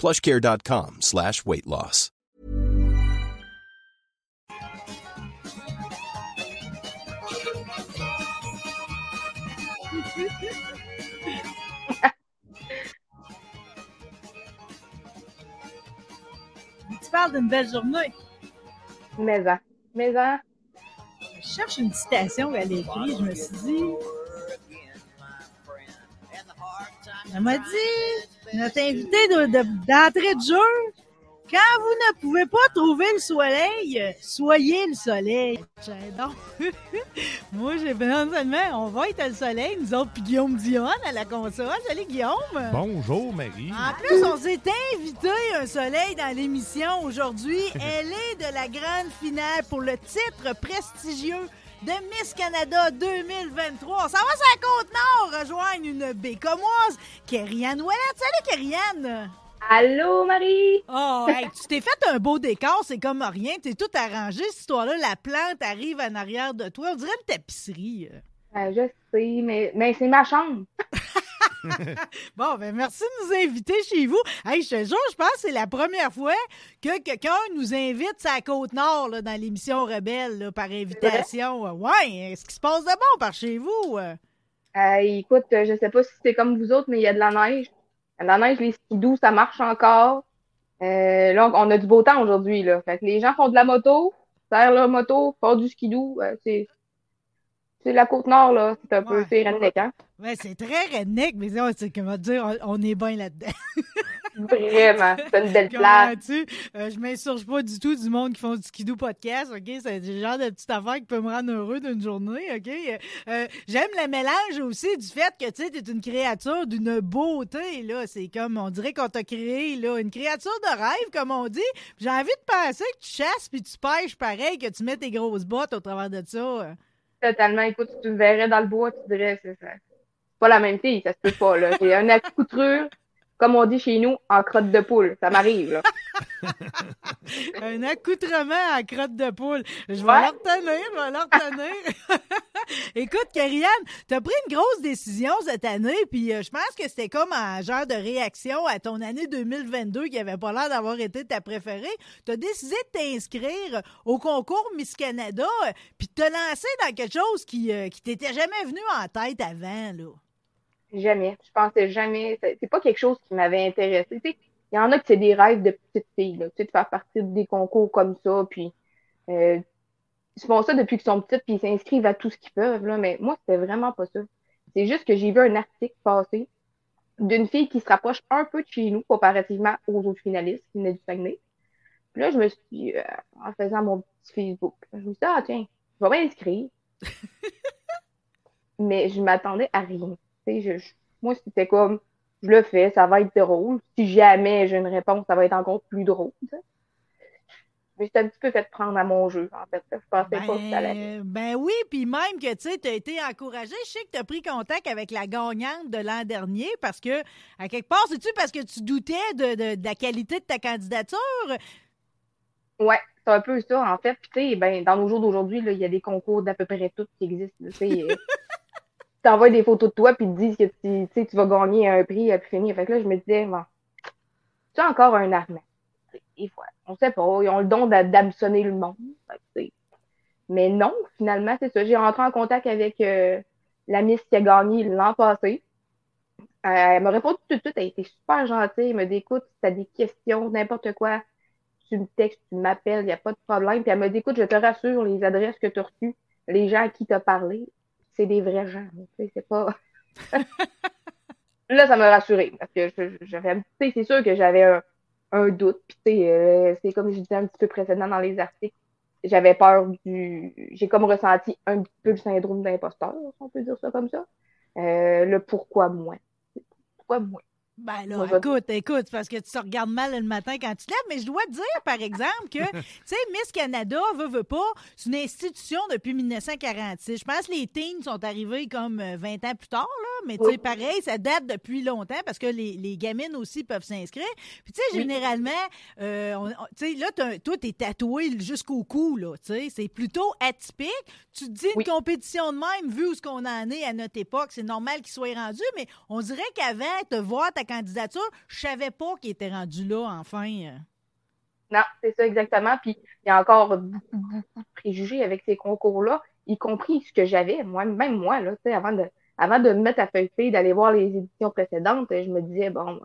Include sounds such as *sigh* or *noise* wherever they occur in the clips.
plushcare.com slash weight loss. Tu parles d'une belle journée. Maison. Maison. Je cherche une citation a écrite. Je me suis dit. Elle m'a dit, notre invité de- de- d'entrée de jeu, quand vous ne pouvez pas trouver le soleil, soyez le soleil. J'adore. *laughs* Moi, j'ai besoin seulement, on va être le soleil, nous autres, puis Guillaume Dion à la console. Salut Guillaume. Bonjour, Marie. En plus, on s'est invité un soleil dans l'émission aujourd'hui. *laughs* Elle est de la grande finale pour le titre prestigieux de Miss Canada 2023. On s'en va sur la Côte-Nord rejoindre une bécomoise, Kérianne Ouellette. Salut, Kérianne! Allô, Marie? Oh, hey, tu t'es fait un beau décor, c'est comme rien. T'es tout arrangé, cette histoire-là. La plante arrive en arrière de toi. On dirait une tapisserie. Ben, je sais, mais, mais c'est ma chambre. *laughs* *laughs* Bon, ben merci de nous inviter chez vous. Hey, je te jure, je pense que c'est la première fois que quelqu'un nous invite à la Côte-Nord là, dans l'émission Rebelle là, par invitation. Ouais, est-ce qui se passe de bon par chez vous? Euh, écoute, je sais pas si c'est comme vous autres, mais il y a de la neige. Il y a de la neige, les skidoo, ça marche encore. Euh, là, on a du beau temps aujourd'hui, là. Fait que les gens font de la moto, serrent leur moto, font du skidoo. Euh, c'est, c'est la Côte-Nord, là. C'est un peu, c'est redneck, hein? Ouais, c'est très redneck, mais c'est- comment dire, on, on est bien là-dedans. *laughs* Vraiment. C'est une belle place. Euh, je m'insurge pas du tout du monde qui font du skidoo podcast, OK? C'est le genre de petite affaire qui peut me rendre heureux d'une journée, OK? Euh, J'aime le mélange aussi du fait que, tu sais, t'es une créature d'une beauté, là. C'est comme, on dirait qu'on t'a créé, là, une créature de rêve, comme on dit. J'ai envie de penser que tu chasses puis tu pêches pareil, que tu mets tes grosses bottes au travers de ça. Totalement. Écoute, tu me verrais dans le bois, tu dirais, c'est pas la même fille, ça se peut pas, là. J'ai une accoutrure, comme on dit chez nous, en crotte de poule. Ça m'arrive, là. *laughs* Un accoutrement à crotte de poule. Je vais Ouais. le retenir, je vais le retenir. *laughs* Écoute, Karianne, t'as pris une grosse décision cette année, puis euh, je pense que c'était comme un genre de réaction à ton année 2022 qui avait pas l'air d'avoir été ta préférée. T'as décidé de t'inscrire au concours Miss Canada, euh, puis de te lancer dans quelque chose qui, euh, qui t'était jamais venu en tête avant, là. Jamais. Je pensais jamais. C'est pas quelque chose qui m'avait intéressé. Il y en a qui c'est des rêves de petites filles, là. De faire partie des concours comme ça, puis euh, ils font ça depuis qu'ils sont petites, puis ils s'inscrivent à tout ce qu'ils peuvent, là. Mais moi, c'était vraiment pas ça. C'est juste que j'ai vu un article passer d'une fille qui se rapproche un peu de chez nous comparativement aux autres finalistes qui venaient du Saguenay. Puis là, je me suis dit, euh, en faisant mon petit Facebook, je me suis dit, ah tiens, je vais m'inscrire. *laughs* Mais je m'attendais à rien. Je, je- moi, c'était comme, je le fais, ça va être drôle. Si jamais j'ai une réponse, ça va être encore plus drôle. Mais j'étais un petit peu fait prendre à mon jeu, en fait. Je pensais pas que ça allait. Ben, ben oui, puis même que tu sais, tu as été encouragé. Je sais que tu as pris contact avec la gagnante de l'an dernier parce que, à quelque part, c'est-tu parce que tu doutais de, de- de la qualité de ta candidature? Ouais, c'est un peu ça, en fait. Puis, tu sais, ben, dans nos jours d'aujourd'hui, il y a des concours d'à peu près tout qui existent. *laughs* t'envoies des photos de toi, puis te disent que tu, tu vas gagner un prix, puis finir. Fait que là, je me disais, bon, tu as encore un armement. Et voilà, on sait pas, ils ont le don d'a- d'hameçonner le monde. Mais non, finalement, c'est ça. J'ai rentré en contact avec euh, la Miss qui a gagné l'an passé. Euh, elle m'a répondu tout de suite, elle été super gentille. Elle m'a dit, écoute, si tu as des questions, n'importe quoi, tu me textes, tu m'appelles, il n'y a pas de problème. Puis elle m'a dit, écoute, je te rassure, les adresses que tu as reçues, les gens à qui tu as parlé, c'est des vrais gens. C'est pas. *laughs* là, ça m'a rassuré parce que j'avais, c'est sûr que j'avais un, un doute. Puis, euh, c'est comme je disais un petit peu précédent dans les articles, j'avais peur du. J'ai comme ressenti un petit peu le syndrome d'imposteur, si on peut dire ça comme ça. Euh, le pourquoi moi. Pourquoi moi? Ben là, écoute, écoute, parce que tu te regardes mal le matin quand tu te lèves, mais je dois te dire, par exemple, que, *laughs* tu sais, Miss Canada, veut, veut pas, c'est une institution depuis 1946. Je pense que les teens sont arrivés comme 20 euh, ans plus tard, là, mais tu sais, pareil, ça date depuis longtemps parce que les, les gamines aussi peuvent s'inscrire. Puis, tu sais, généralement, euh, tu sais, là, toi, t'es tatoué jusqu'au cou, là, tu sais, c'est plutôt atypique. Tu te dis une compétition de même, vu où ce qu'on en est à notre époque, c'est normal qu'il soit rendu, mais on dirait qu'avant, te voir ta candidature, je savais pas qu'il était rendu là, enfin. Non, c'est ça exactement. Puis il y a encore beaucoup, beaucoup de préjugés avec ces concours-là, y compris ce que j'avais, moi, même moi, là, avant de, avant de me mettre à feuilleter, d'aller voir les éditions précédentes, je me disais, bon,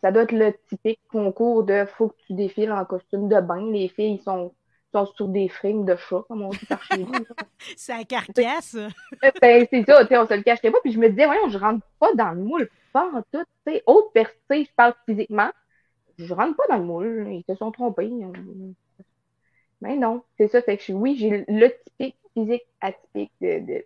ça doit être le typique concours de faut que tu défiles en costume de bain. Les filles sont, sont sur des frings de chat, comme on dit par chez nous. *laughs* c'est un carcasse. *laughs* ben, c'est ça, on se le cachait pas. Puis je me disais, voyons, je rentre pas dans le moule pas en tout. sais, autre personne, je parle physiquement. Je rentre pas dans le moule. Ils se sont trompés. Mais non, c'est ça. Fait que oui, j'ai le typique physique atypique de,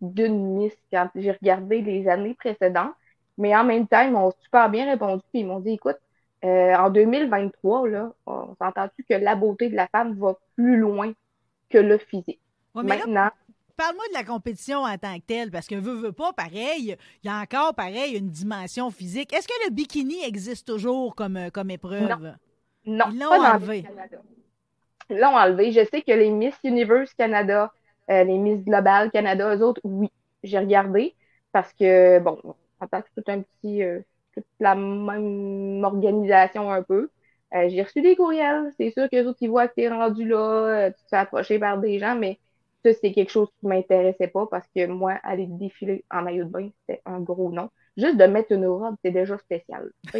d'une Miss quand j'ai regardé les années précédentes. Mais en même temps, ils m'ont super bien répondu. Puis ils m'ont dit écoute, euh, en 2023, là, on s'entend-tu que la beauté de la femme va plus loin que le physique? Maintenant, parle-moi de la compétition en tant que telle, parce que veut, veut pas, pareil, il y a encore, pareil, une dimension physique. Est-ce que le bikini existe toujours comme, euh, comme épreuve? Non. Ils l'ont enlevé. Ils l'ont enlevé. Je sais que les Miss Universe Canada, euh, les Miss Global Canada, eux autres, oui, j'ai regardé, parce que, bon, en tant que tout un petit, euh, toute la même organisation un peu. j'ai reçu des courriels. C'est sûr que les autres, ils voient que tu es rendu là, tu te fais approcher par des gens, mais ça, c'est quelque chose qui m'intéressait pas parce que moi, aller défiler en maillot de bain, c'était un gros nom. Juste de mettre une robe, c'est déjà spécial. *laughs*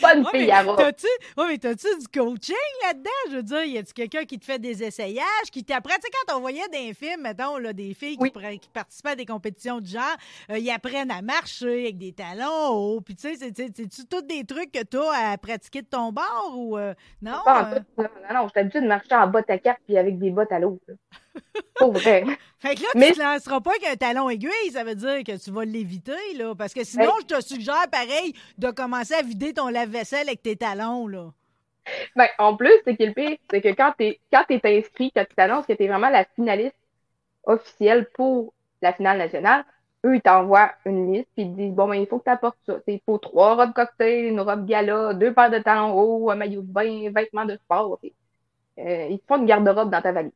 pas une fille à Oui, mais t'as-tu du coaching là-dedans? Je veux dire, y a-tu quelqu'un qui te fait des essayages, qui t'apprend? Tu sais, quand on voyait des films, mettons, là, des filles qui, qui, participaient à des compétitions de genre, euh, ils apprennent à marcher avec des talons hauts. Puis, tu sais, c'est-tu tous des trucs que t'as à pratiquer de ton bord ou euh, non? Pas euh? non, non, je habituée de marcher en bottes à cap puis avec des bottes à l'eau. Pour vrai. *laughs* Fait que là, tu ne lanceras pas qu'un talon aiguille, ça veut dire que tu vas l'éviter, là. Parce que sinon, je te suggère, pareil, de commencer à vider ton lave-vaisselle avec tes talons, là. Ben, en plus, c'est que le pire, c'est que quand tu quand es inscrit, quand tu t'annonces que tu es vraiment la finaliste officielle pour la finale nationale, eux, ils t'envoient une liste, puis ils te disent, bon, ben, il faut que tu apportes ça. Il faut trois robes cocktail, une robe gala, deux paires de talons hauts, un maillot de bain, vêtements de sport. Euh, ils te font une garde-robe dans ta valise.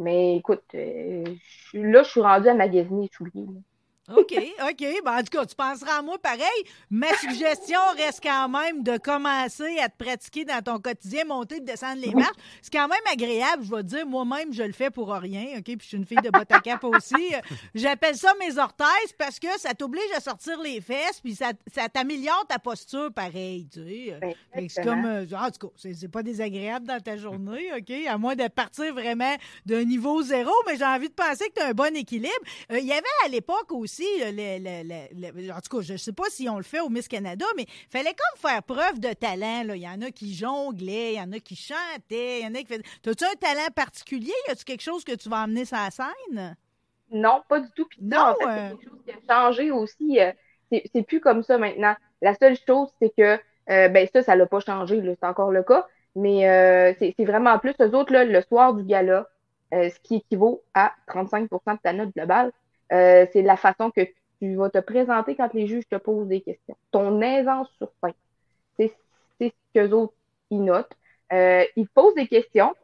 Mais écoute, euh, là, je suis rendue à magasiner souliers. OK, OK. Ben, en tout cas, tu penseras à moi pareil. Ma suggestion *laughs* reste quand même de commencer à te pratiquer dans ton quotidien, monter et descendre les marches. C'est quand même agréable, je vais te dire. Moi-même, je le fais pour rien, OK? Puis je suis une fille de botte à cap *laughs* aussi. J'appelle ça mes orthèses parce que ça t'oblige à sortir les fesses puis ça, ça t'améliore ta posture pareil, tu sais. Ben, c'est comme... Euh, en tout cas, c'est pas désagréable dans ta journée, OK? À moins de partir vraiment d'un niveau zéro, mais j'ai envie de penser que tu as un bon équilibre. Euh, il y avait à l'époque aussi en tout cas, je ne sais pas si on le fait au Miss Canada, mais il fallait comme faire preuve de talent. Il y en a qui jonglaient, il y en a qui chantaient, il y en a qui faisaient. As-tu un talent particulier? Y a-tu quelque chose que tu vas amener sur la scène? Non, pas du tout. non, c'est euh. quelque chose qui a changé aussi. Euh, c'est plus comme ça maintenant. La seule chose, c'est que, euh, ben ça, ça l'a pas changé, c'est encore le cas. Mais c'est vraiment plus, eux autres, là, le soir du gala, ce qui équivaut à 35% de ta note globale, euh, c'est la façon que tu vas te présenter quand les juges te posent des questions. Ton aisance sur scène. C'est ce qu'eux autres, ils notent. Euh, ils posent des questions,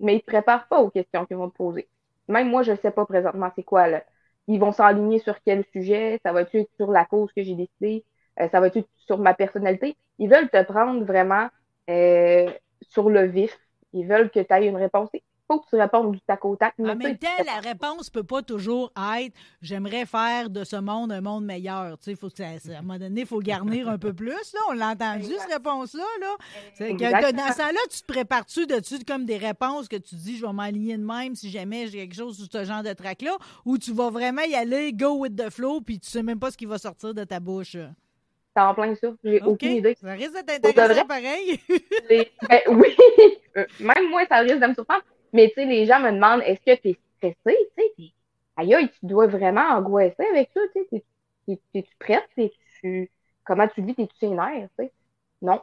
mais ils ne te préparent pas aux questions qu'ils vont te poser. Même moi, je ne sais pas présentement c'est quoi. Là. Ils vont s'aligner sur quel sujet. Ça va être sur la cause que j'ai décidé. Euh, ça va être sur ma personnalité. Ils veulent te prendre vraiment sur le vif. Ils veulent que tu aies une réponse faut que tu répondes du tac au tac. En même temps, la réponse peut pas toujours être j'aimerais faire de ce monde un monde meilleur. Tu sais, faut que à un moment donné, il faut garnir un peu plus. Là. On l'a entendu, cette réponse-là. Là. dans ça là tu te prépares-tu dessus comme des réponses que tu dis je vais m'aligner de même si jamais j'ai quelque chose sur ce genre de track-là, ou tu vas vraiment y aller, go with the flow, puis tu sais même pas ce qui va sortir de ta bouche? C'est en plein ça. J'ai aucune idée. Ça risque d'être intéressant pareil. ben, oui. *laughs* Euh, même moi, ça risque de me surprendre. Mais tu sais, les gens me demandent est-ce que tu es stressé? Tu aïe, tu dois vraiment angoisser avec ça. Tu sais, es-tu prête? tu Comment tu vis? T'es-tu sénère? Tu sais? Non.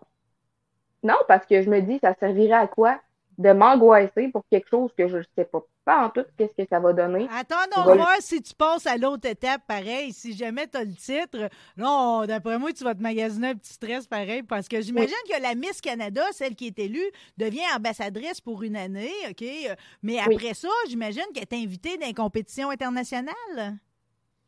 Non, parce que je me dis, ça servirait à quoi? De m'angoisser pour quelque chose que je ne sais pas pas en tout qu'est-ce que ça va donner. Attends, on voir si tu passes à l'autre étape pareil. Si jamais tu as le titre, non, d'après moi, tu vas te magasiner un petit stress pareil parce que j'imagine que la Miss Canada, celle qui est élue, devient ambassadrice pour une année, OK? Mais après ça, j'imagine qu'elle est invitée dans les compétitions internationales.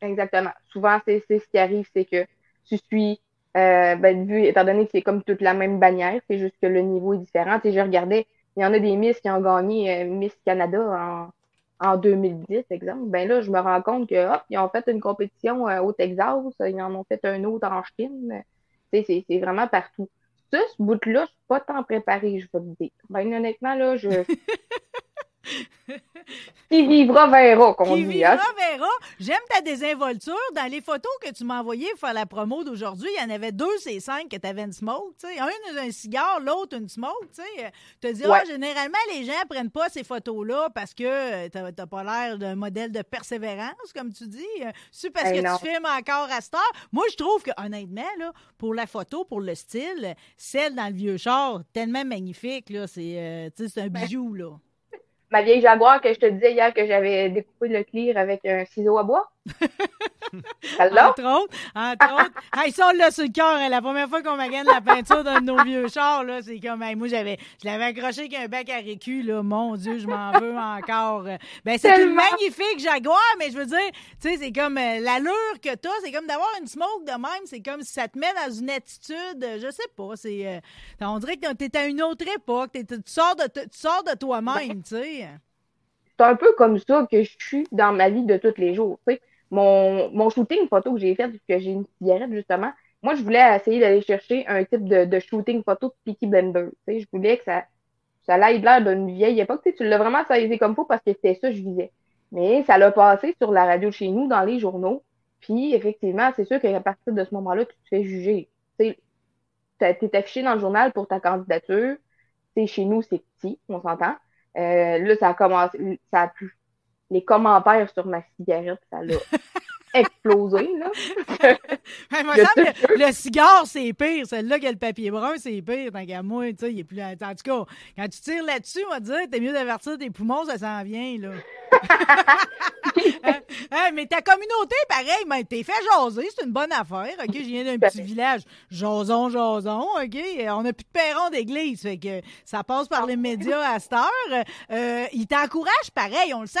Exactement. Souvent, c'est ce qui arrive, c'est que tu suis euh, ben, vu, étant donné que c'est comme toute la même bannière, c'est juste que le niveau est différent. Et je regardais il y en a des Miss qui ont gagné euh, Miss Canada en, en 2010, exemple. Ben là, je me rends compte que hop, ils ont fait une compétition euh, au Texas, ils en ont fait un autre en Chine. C'est vraiment partout. Ça, ce bout-là, je suis pas tant préparée, je vais te dire. Ben honnêtement, là, je. *laughs* Qui vivra verra, qu'on Qui vivra verra. J'aime ta désinvolture. Dans les photos que tu m'as envoyées pour faire la promo d'aujourd'hui, il y en avait deux, c'est cinq que tu avais une smoke. sais. Un, un cigare, l'autre, une smoke. Tu te dis, ah, généralement, les gens ne prennent pas ces photos-là parce que euh, tu n'as pas l'air d'un modèle de persévérance, comme tu dis. C'est parce que tu filmes encore à Star. Moi, je trouve que, honnêtement, là, pour la photo, pour le style, celle dans le vieux char, tellement magnifique. C'est euh, un ben, bijou. Là ma vieille Jaguar que je te disais hier que j'avais découpé le clear avec un ciseau à bois. *laughs* Entre autres, entre autres. *laughs* hey, ça, on l'a sur le cœur. Hein, la première fois qu'on gagne la peinture d'un de nos vieux chars, là, c'est comme, moi, j'avais, je l'avais accroché avec un bec à récu, là. Mon Dieu, je m'en veux encore. Ben, c'est une magnifique Jaguar, mais je veux dire, tu sais, c'est comme euh, l'allure que t'as, c'est comme d'avoir une smoke de même, c'est comme si ça te met dans une attitude, euh, je sais pas, c'est, euh, on dirait que t'es à une autre époque, tu sors de, tu sors de toi-même, ben, tu sais. C'est un peu comme ça que je suis dans ma vie de tous les jours, tu sais mon, mon shooting photo que j'ai fait, que j'ai une cigarette, justement, moi, je voulais essayer d'aller chercher un type de, de shooting photo de Peaky Blender. Je voulais que ça, ça l'aille l'air d'une vieille époque. Tu l'as vraiment saisi comme faut parce que c'était ça que je visais. Mais ça l'a passé sur la radio chez nous, dans les journaux. Puis, effectivement, c'est sûr qu'à partir de ce moment-là, tu te fais juger. Tu es affiché dans le journal pour ta candidature. sais, chez nous, c'est petit, on s'entend. Euh, là, ça a commencé, ça a pu les commentaires sur ma cigarette, ça l'a *laughs* explosé, là. *laughs* le, cigare, c'est pire. Celle-là qui a le papier brun, c'est pire. Tant qu'à moi, tu sais, il est plus. En tout cas, quand tu tires là-dessus, on va te dire, t'es mieux d'avertir tes poumons, ça s'en vient, là. *laughs* Hein? Hein, mais ta communauté, pareil, mais t'es fait jaser, c'est une bonne affaire, OK? Je viens d'un petit village, jason, jason, OK? On n'a plus de perron d'église, fait que ça passe par les médias à cette heure. Euh, ils t'encouragent, pareil, on le sait.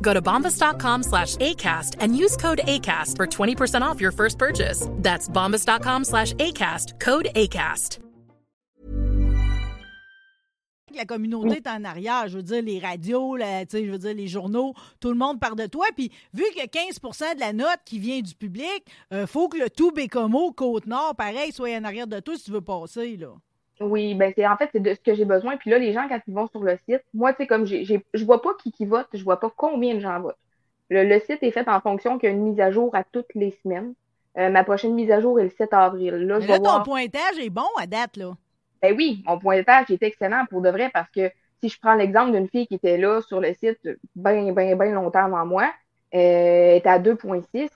Go to bombas.com slash ACAST and use code ACAST for 20% off your first purchase. That's bombas.com slash ACAST, code ACAST. La communauté est en arrière. Je veux dire, les radios, je veux dire, les journaux, tout le monde parle de toi. Puis, vu que 15 de la note qui vient du public, euh, faut que le tout Bécomo, Côte-Nord, pareil, soit en arrière de toi si tu veux passer, là. Oui, ben c'est en fait c'est de ce que j'ai besoin. Puis là, les gens, quand ils vont sur le site, moi, tu sais, comme j'ai, je vois pas qui qui vote, je vois pas combien de gens votent. Le, site est fait en fonction qu'il y a une mise à jour à toutes les semaines. Euh, ma prochaine mise à jour est le 7 avril. Là, là ton pointage est bon à date, là. Ben oui, mon pointage est excellent pour de vrai parce que si je prends l'exemple d'une fille qui était là sur le site bien, bien, bien longtemps avant moi, elle était à 2.6.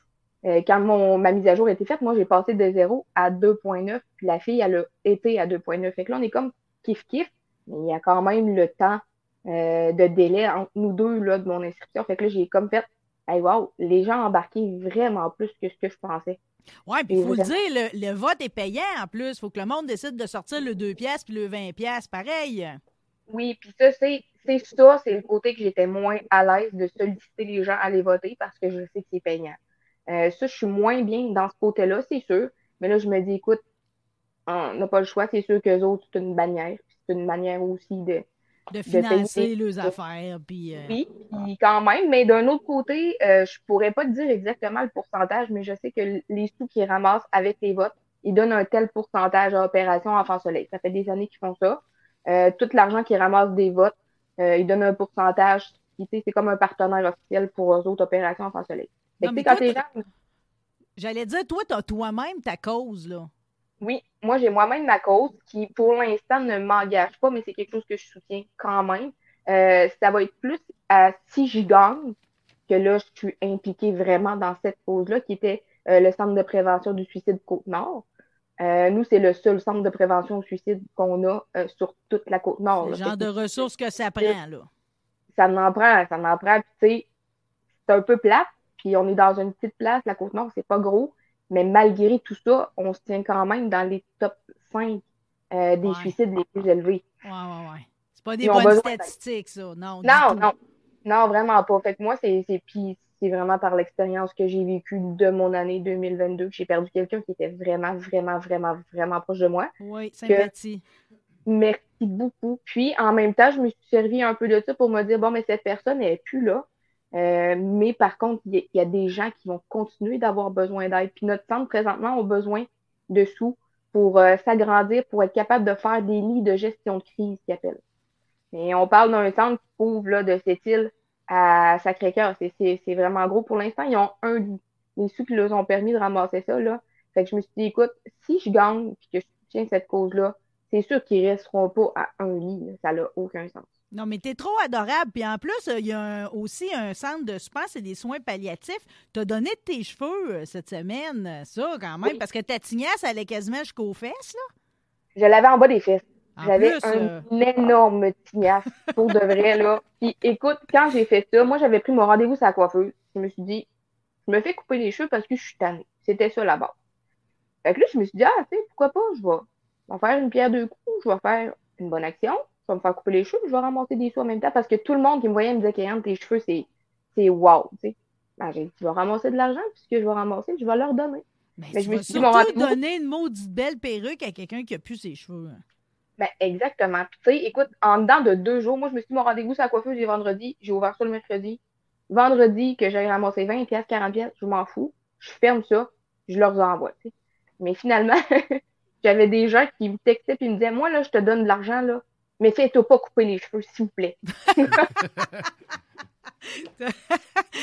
Euh, quand mon, ma mise à jour a été faite, moi, j'ai passé de 0 à 2.9, puis la fille, elle a été à 2.9. Fait que là, on est comme kiff-kiff, mais il y a quand même le temps euh, de délai entre nous deux là, de mon inscription. Fait que là, j'ai comme fait, hey, wow, les gens embarqué vraiment plus que ce que je pensais. Oui, puis il faut le dire, le, vote est payant en plus. Il faut que le monde décide de sortir le 2 pièces puis le 20 pièces pareil. Oui, puis ça, c'est ça, c'est le côté que j'étais moins à l'aise de solliciter les gens à aller voter parce que je sais que c'est payant. Euh, ça, je suis moins bien dans ce côté-là, c'est sûr. Mais là, je me dis, écoute, on n'a pas le choix, c'est sûr qu'eux autres, c'est une bannière. C'est une manière aussi de, de financer leurs affaires. Puis, euh, Oui, puis quand même. Mais d'un autre côté, euh, je pourrais pas te dire exactement le pourcentage, mais je sais que les sous qu'ils ramassent avec les votes, ils donnent un tel pourcentage à Opération Enfant Soleil. Ça fait des années qu'ils font ça. Euh, tout l'argent qu'ils ramassent des votes, euh, ils donnent un pourcentage. C'est comme un partenaire officiel pour eux autres Opération Enfant Soleil. J'allais dire, toi, tu as toi-même ta cause, là. Oui, moi, j'ai moi-même ma cause qui, pour l'instant, ne m'engage pas, mais c'est quelque chose que je soutiens quand même. Euh, ça va être plus à si j'y gagne que là, je suis impliquée vraiment dans cette cause-là, qui était euh, le Centre de prévention du suicide Côte-Nord. Euh, nous, c'est le seul centre de prévention du suicide qu'on a sur toute la Côte-Nord. Le genre de ressources que ça prend, là. Ça m'en prend, ça m'en prend. tu sais, c'est un peu plate, puis on est dans une petite place, la Côte-Nord, c'est pas gros. Mais malgré tout ça, on se tient quand même dans les top 5 euh, des suicides les plus élevés. Ouais, ouais, ouais. C'est pas des bonnes statistiques, ça. Non, non, non. Non, vraiment pas. Fait que moi, c'est vraiment par l'expérience que j'ai vécue de mon année 2022 que j'ai perdu quelqu'un qui était vraiment, vraiment, vraiment, vraiment proche de moi. Oui, sympathie. merci beaucoup. Puis, en même temps, je me suis servi un peu de ça pour me dire, bon, mais cette personne, elle n'est plus là. Euh, mais par contre, il y, a des gens qui vont continuer d'avoir besoin d'aide. Puis notre centre, présentement, a besoin de sous pour euh, s'agrandir, pour être capable de faire des lits de gestion de crise, qui appellent. Mais on parle d'un centre qui couvre là, de cette île à Sacré-Cœur. C'est vraiment gros pour l'instant. Ils ont un lit. Les sous qui leur ont permis de ramasser ça, là. Fait que je me suis dit, écoute, si je gagne et que je soutiens cette cause-là, c'est sûr qu'ils resteront pas à un lit. Ça n'a aucun sens. Non, mais t'es trop adorable. Puis en plus, il y a aussi un centre de spa, c'est des soins palliatifs. T'as donné de tes cheveux euh, cette semaine, ça, quand même, parce que ta tignasse allait quasiment jusqu'aux fesses, là. Je l'avais en bas des fesses. J'avais un euh, énorme tignasse, pour de vrai, là. Puis écoute, quand j'ai fait ça, moi, j'avais pris mon rendez-vous à la coiffeuse. Je me suis dit, je me fais couper les cheveux parce que je suis tannée. C'était ça, là-bas. Fait que là, je me suis dit, ah, tu sais, pourquoi pas, je vais, faire une pierre de coups, je vais faire une bonne action me faire couper les cheveux, je vais ramasser des sous en même temps parce que tout le monde qui me voyait me disait qu'Ayane, tes cheveux, c'est, c'est wow, tu sais. Ben, j'ai dit, je vais ramasser de l'argent, puisque je vais ramasser, je vais leur donner. Ben, mais, je me suis dit, donner une maudite belle perruque à quelqu'un qui a plus ses cheveux. Hein. Ben, exactement. Puis, tu sais, écoute, en dedans de deux jours, moi, je me suis dit, mon rendez-vous, c'est la coiffeuse, j'ai vendredi, j'ai ouvert ça le mercredi. Vendredi, que j'ai ramassé 20 pièces, 40 pièces, je m'en fous. Je ferme ça, je leur envoie, tu. Mais finalement, *laughs* j'avais des gens qui me textaient et me disaient, moi, là, je te donne de l'argent, là, mais fais-toi pas couper les cheveux, s'il vous plaît. *laughs* *laughs*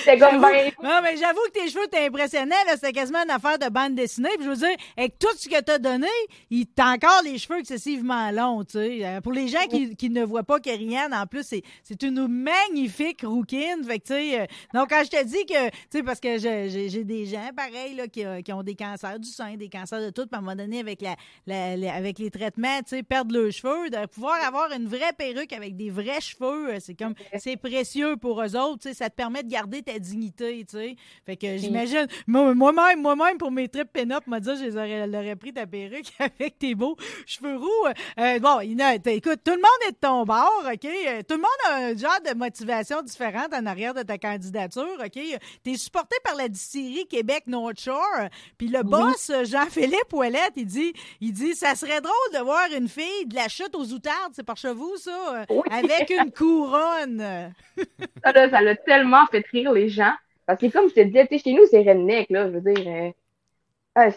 C'est comme. Non, mais j'avoue que tes cheveux t'impressionnaient, là. C'était quasiment une affaire de bande dessinée. Puis je veux dire, avec tout ce que t'as donné, il t'a encore les cheveux excessivement longs, tu sais. Euh, pour les gens qui, qui ne voient pas Kerianne, en plus, c'est une magnifique rouquine. Fait que, tu sais, euh, donc quand je te dis que, tu sais, parce que j'ai des gens, pareil, là, qui, qui, ont des cancers du sein, des cancers de tout, puis à un moment donné, avec, la, avec les traitements, tu sais, perdre leurs cheveux, de pouvoir avoir une vraie perruque avec des vrais cheveux, euh, c'est comme, c'est précieux pour eux autres, tu sais, ça te permet de garder ta dignité, tu sais. Fait que j'imagine, moi-même, moi-même, pour mes trips pin-up, m'a dit, j'aurais pris ta perruque *laughs* avec tes beaux cheveux roux. Euh, bon, écoute, tout le monde est de ton bord, OK? Euh, tout le monde a un genre de motivation différente en arrière de ta candidature, OK? T'es supporté par la distillerie Québec North Shore, puis le boss, Jean-Philippe Ouellette, il dit, il dit, ça serait drôle de voir une fille de la chute aux outardes, c'est par chez vous, ça, euh, avec une couronne. *laughs* ça, ça l'a tellement fait rire les gens. Parce que comme je te disais, chez nous, c'est redneck, là, je veux dire. Euh, euh,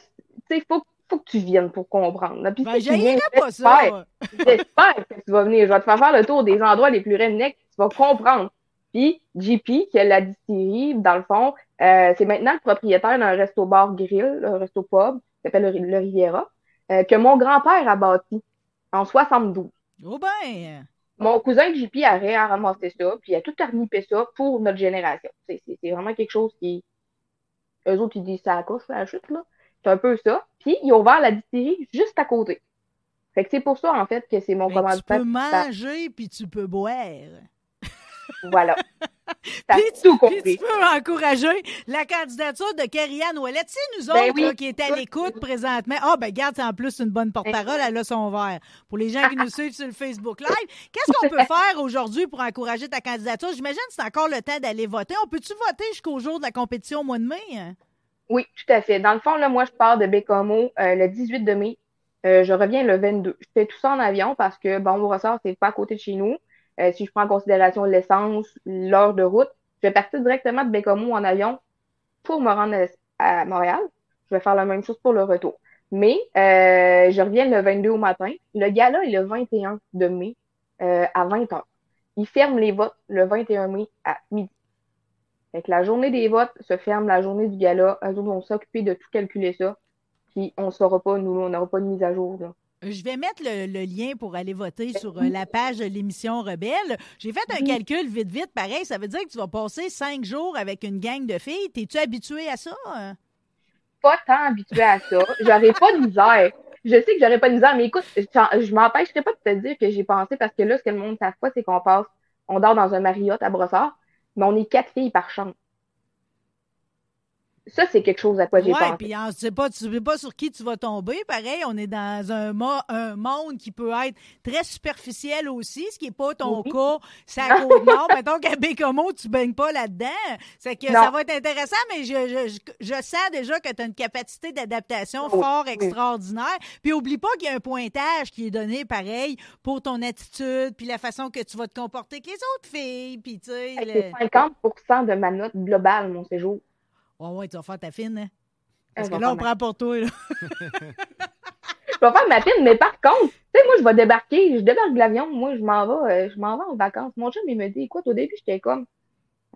tu sais, faut, faut que tu viennes pour comprendre. Puis, ben, viens, pas ça. J'espère que tu vas venir. Je vais te faire faire le tour des endroits les plus redneck, tu vas comprendre. Puis JP, qui a la distillerie, dans le fond, euh, c'est maintenant le propriétaire d'un resto-bar grill, un resto-pub, qui s'appelle le, le Riviera, euh, que mon grand-père a bâti en 72. Oh ben! Mon cousin JP a ramassé ça, puis il a tout arnipé ça pour notre génération. C'est vraiment quelque chose qui. Eux autres, ils disent ça à cause, la chute, là. C'est un peu ça. Puis, ils ont ouvert la distillerie juste à côté. Fait que c'est pour ça, en fait, que c'est mon commanditaire. Tu peux manger puis tu peux boire. Voilà. *laughs* T'as Puis tu, tout puis tu peux encourager la candidature de Kerry-Anne Ouellet. Tu sais, nous Ben autres oui. là, qui étaient à l'écoute présentement. Ah, ben garde, c'est en plus une bonne porte-parole, elle a son verre. Pour les gens qui nous *laughs* suivent sur le Facebook Live, qu'est-ce qu'on peut *laughs* faire aujourd'hui pour encourager ta candidature? J'imagine que c'est encore le temps d'aller voter. On peut-tu voter jusqu'au jour de la compétition au mois de mai? hein? Oui, tout à fait. Dans le fond, là, moi, je pars de Bécomo euh, le 18 de mai. Euh, je reviens le 22. Je fais tout ça en avion parce que, bon, mon ressort, c'est pas à côté de chez nous. Euh, si je prends en considération l'essence, l'heure de route, je vais partir directement de Bécomo en avion pour me rendre à, à Montréal. Je vais faire la même chose pour le retour. Mais euh, je reviens le 22 au matin. Le gala est le 21 de mai euh, à 20h. Ils ferment les votes le 21 mai à midi. Fait que la journée des votes se ferme la journée du gala. Eux autres vont s'occuper de tout calculer ça. Puis on ne saura pas, nous, on n'aura pas de mise à jour. Là. Je vais mettre le, le lien pour aller voter sur euh, la page de l'émission Rebelle. J'ai fait un calcul vite, vite. Pareil, ça veut dire que tu vas passer cinq jours avec une gang de filles. T'es-tu habitué à ça? Pas tant habituée à ça. J'aurais pas de misère. Je sais que j'aurais pas de misère, mais écoute, je je m'empêcherai pas de te dire que j'ai pensé parce que là, ce que le monde ne savent pas, c'est qu'on passe, on dort dans un Marriott à Brossard, mais on est quatre filles par chambre. Ça, c'est quelque chose à quoi j'ai Ouais, pensé. puis on ne sait pas, tu sais pas sur qui tu vas tomber. Pareil, on est dans un, mo- un monde qui peut être très superficiel aussi, ce qui n'est pas ton Oui. cas. C'est à *laughs* Côte-Nord. Mettons qu'à Bécomo, tu ne baignes pas là-dedans. C'est que Non. ça va être intéressant, mais je, je, sens déjà que tu as une capacité d'adaptation Oui, fort oui. extraordinaire. Puis oublie pas qu'il y a un pointage qui est donné pareil pour ton attitude, puis la façon que tu vas te comporter avec les autres filles, puis tu sais. Hey, le- C'est 50 de ma note globale, mon séjour. Ouais, ouais, tu vas faire ta fine, hein? Parce Je que là, on prend pour toi, là. *laughs* Je vais faire ma fine, mais par contre, tu sais, moi, je vais débarquer, je débarque de l'avion, moi, je m'en vais, euh, je m'en vais en vacances. Mon chum, il me dit, écoute, au début, j'étais comme,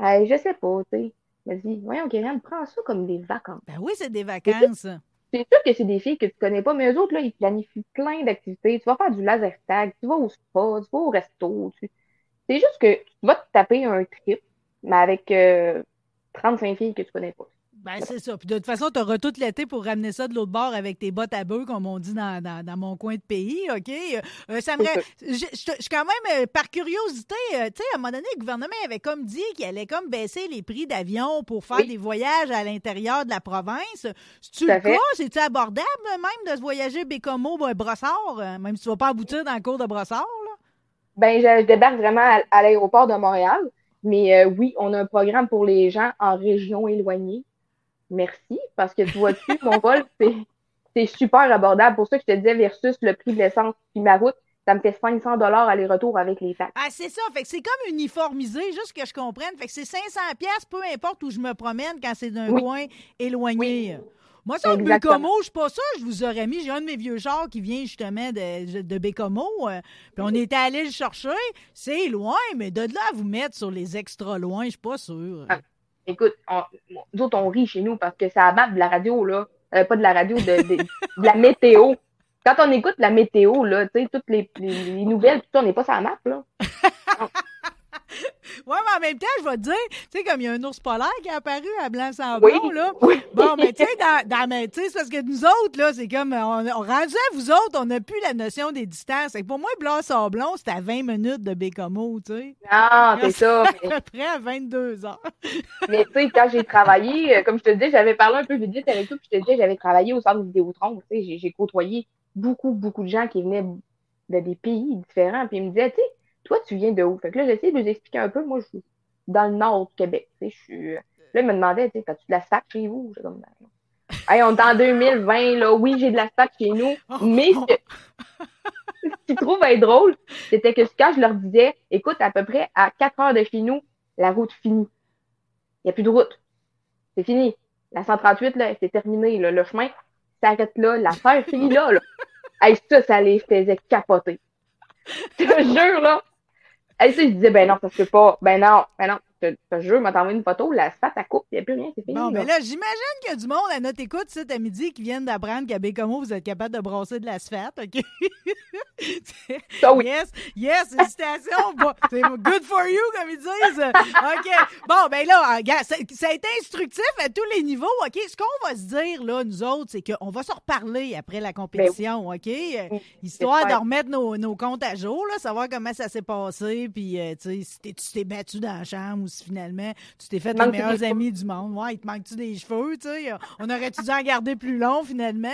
hey, je sais pas, tu sais. Il me dit, voyons, Kyrian, prends ça comme des vacances. Ben oui, c'est des vacances. C'est sûr que c'est des filles que tu connais pas, mais eux autres, là, ils planifient plein d'activités. Tu vas faire du laser tag, tu vas au spa, tu vas au resto. tu- C'est juste que tu vas te taper un trip, mais avec euh, 35 filles que tu connais pas. Ben, c'est ça. Puis de toute façon, tu auras tout l'été pour ramener ça de l'autre bord avec tes bottes à bœufs, comme on dit dans, dans, dans mon coin de pays, OK? Euh, ça me... Je je- je suis quand même, euh, par curiosité, euh, tu sais, à un moment donné, le gouvernement avait comme dit qu'il allait comme baisser les prix d'avion pour faire Oui. des voyages à l'intérieur de la province. C'est-tu le fait. cas? C'est-tu abordable même de se voyager Bécomo, ben, Brossard, euh, même si tu vas pas aboutir dans le cours de Brossard, là? Ben, je, débarque vraiment à, à l'aéroport de Montréal. Mais oui, on a un programme pour les gens en région éloignée. Merci, parce que tu vois-tu, mon vol, c'est super abordable. Pour ça que je te disais, versus le prix de l'essence puis ma route, ça me fait 500 dollars aller-retour avec les taxes. Ah, c'est ça. Fait que c'est comme uniformisé, juste que je comprenne. Fait que c'est 500 pièces, peu importe où je me promène quand c'est d'un Oui. coin éloigné. Moi, Exactement. Bécomo, je suis pas sûre, je vous aurais mis. J'ai un de mes vieux chars qui vient justement de, de Bécomo. euh, puis on était allé le chercher. C'est loin, mais de là à vous mettre sur les extra loin, je suis pas sûre. Ah. Écoute, nous autres, on rit chez nous parce que ça map de la radio, là. Euh, pas de la radio, de, la météo. Quand on écoute la météo, là, tu sais, toutes les, les- les nouvelles, tout ça, on n'est pas sur la map, là. *laughs* *laughs* Ouais, mais en même temps, je vais te dire, tu sais, comme il y a un ours polaire qui est apparu à Blanc-Sablon, Oui, là. oui. Bon, mais tu sais, dans, dans, mais tu sais, c'est parce que nous autres, là, c'est comme, on, on rendu à vous autres, on n'a plus la notion des distances. Que pour moi, Blanc-Sablon, c'est à 20 minutes de Bécomo, tu sais. Ah, *laughs* c'est ça. mais- À peu près à 22 heures. *laughs* Mais tu sais, quand j'ai travaillé, euh, comme je te disais, j'avais parlé un peu vite avec toi, puis je te disais, j'avais travaillé au centre Vidéotron. Tu sais, j'ai- j'ai côtoyé beaucoup, beaucoup de gens qui venaient de des pays différents. Puis ils me disaient, tu sais, toi, tu viens de où? Fait que là, j'essayais de les expliquer un peu. Moi, je suis dans le nord du Québec. Je suis. Là, ils me demandaient, tu as-tu de la stack chez vous? J'étais comme, Ben, on est en 2020, là. Oui, j'ai de la stack chez nous. Mais ce ce qu'ils trouvent être drôle, c'était que quand je leur disais, écoute, à peu près à 4 heures de chez nous, la route finit. Il n'y a plus de route. C'est fini. La 138, là, c'est terminé. Le chemin s'arrête là. L'affaire finit là. là. Hey, ça, ça les faisait capoter. Je te jure, là. Elle, je disais, ben non, ça se peut pas. Ben non, ben non te, jure, m'a envoyé une photo, la spate, à coupe, il n'y a plus rien, c'est fini. Bon, là. ben là, j'imagine qu'il y a du monde à notre écoute, cet à midi, qui viennent d'apprendre qu'à Bécomo, vous êtes capable de brasser de l'asphalte, OK? Ça, *laughs* oui. Yes, yes, félicitations. Bon, c'est good for you, comme ils disent. OK. Bon, ben là, regarde, ça, ça a été instructif à tous les niveaux, OK? Ce qu'on va se dire, là, nous autres, c'est qu'on va se reparler après la compétition, OK? Histoire de remettre nos, nos comptes à jour, là, savoir comment ça s'est passé, puis, euh, tu sais, si tu t'es battu dans la chambre ou finalement tu t'es fait les meilleurs amis du monde. Ouais, il te manque-tu des cheveux, tu sais? On aurait-tu dû en garder plus long, finalement?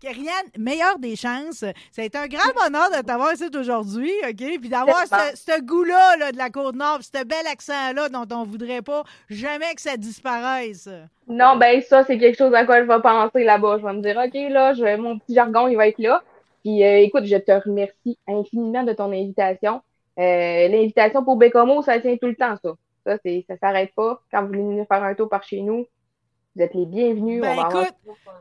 Karianne, meilleure des chances. Ça a été un grand bonheur de t'avoir ici aujourd'hui, OK? Puis d'avoir ce, ce goût-là là, de la Côte-Nord, ce bel accent-là dont on voudrait pas jamais que ça disparaisse. Non, ben ça, c'est quelque chose à quoi je vais penser là-bas. Je vais me dire, OK, là, je vais, mon petit jargon, il va être là. Puis euh, écoute, je te remercie infiniment de ton invitation. Euh, L'invitation pour Bécomo, ça tient tout le temps, ça. Ça, ça s'arrête pas. Quand vous voulez faire un tour par chez nous, vous êtes les bienvenus. Ben, on va avoir- écoute,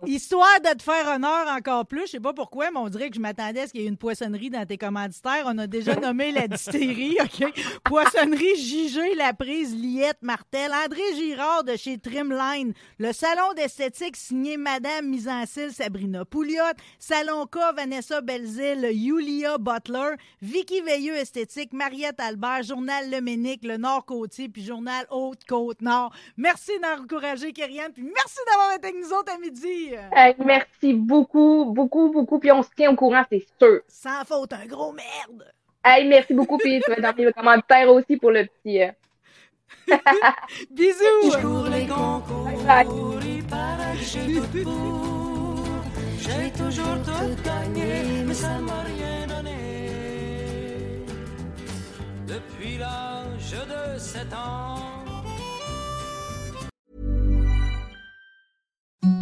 Histoire de te faire honneur encore plus, je sais pas pourquoi, mais on dirait que je m'attendais à ce qu'il y ait une poissonnerie dans tes commanditaires. On a déjà *laughs* nommé la distillerie, OK? Poissonnerie JG, La Prise, Liette, Martel, André Girard de chez Trimline, le salon d'esthétique signé Madame Mise en Sabrina Pouliot, Salon K, Vanessa Belzile, Yulia Butler, Vicky Veilleux Esthétique, Mariette Albert, Journal Le Ménic, Le Nord-Côtier, puis Journal Haute-Côte-Nord. Merci d'encourager Kyrian, puis merci d'avoir été avec nous autres à midi. Hey, merci beaucoup, beaucoup, beaucoup. Puis on se tient au courant, c'est sûr. Sans faute, un gros merde. Hey, merci beaucoup. Puis tu vas dans les commentaires aussi pour le petit. euh, *laughs* Bisous. Pour les concours, Bye. il paraît que j'ai tout pour. J'ai toujours tout gagné, mais ça m'a rien donné. Depuis l'âge de 7 ans.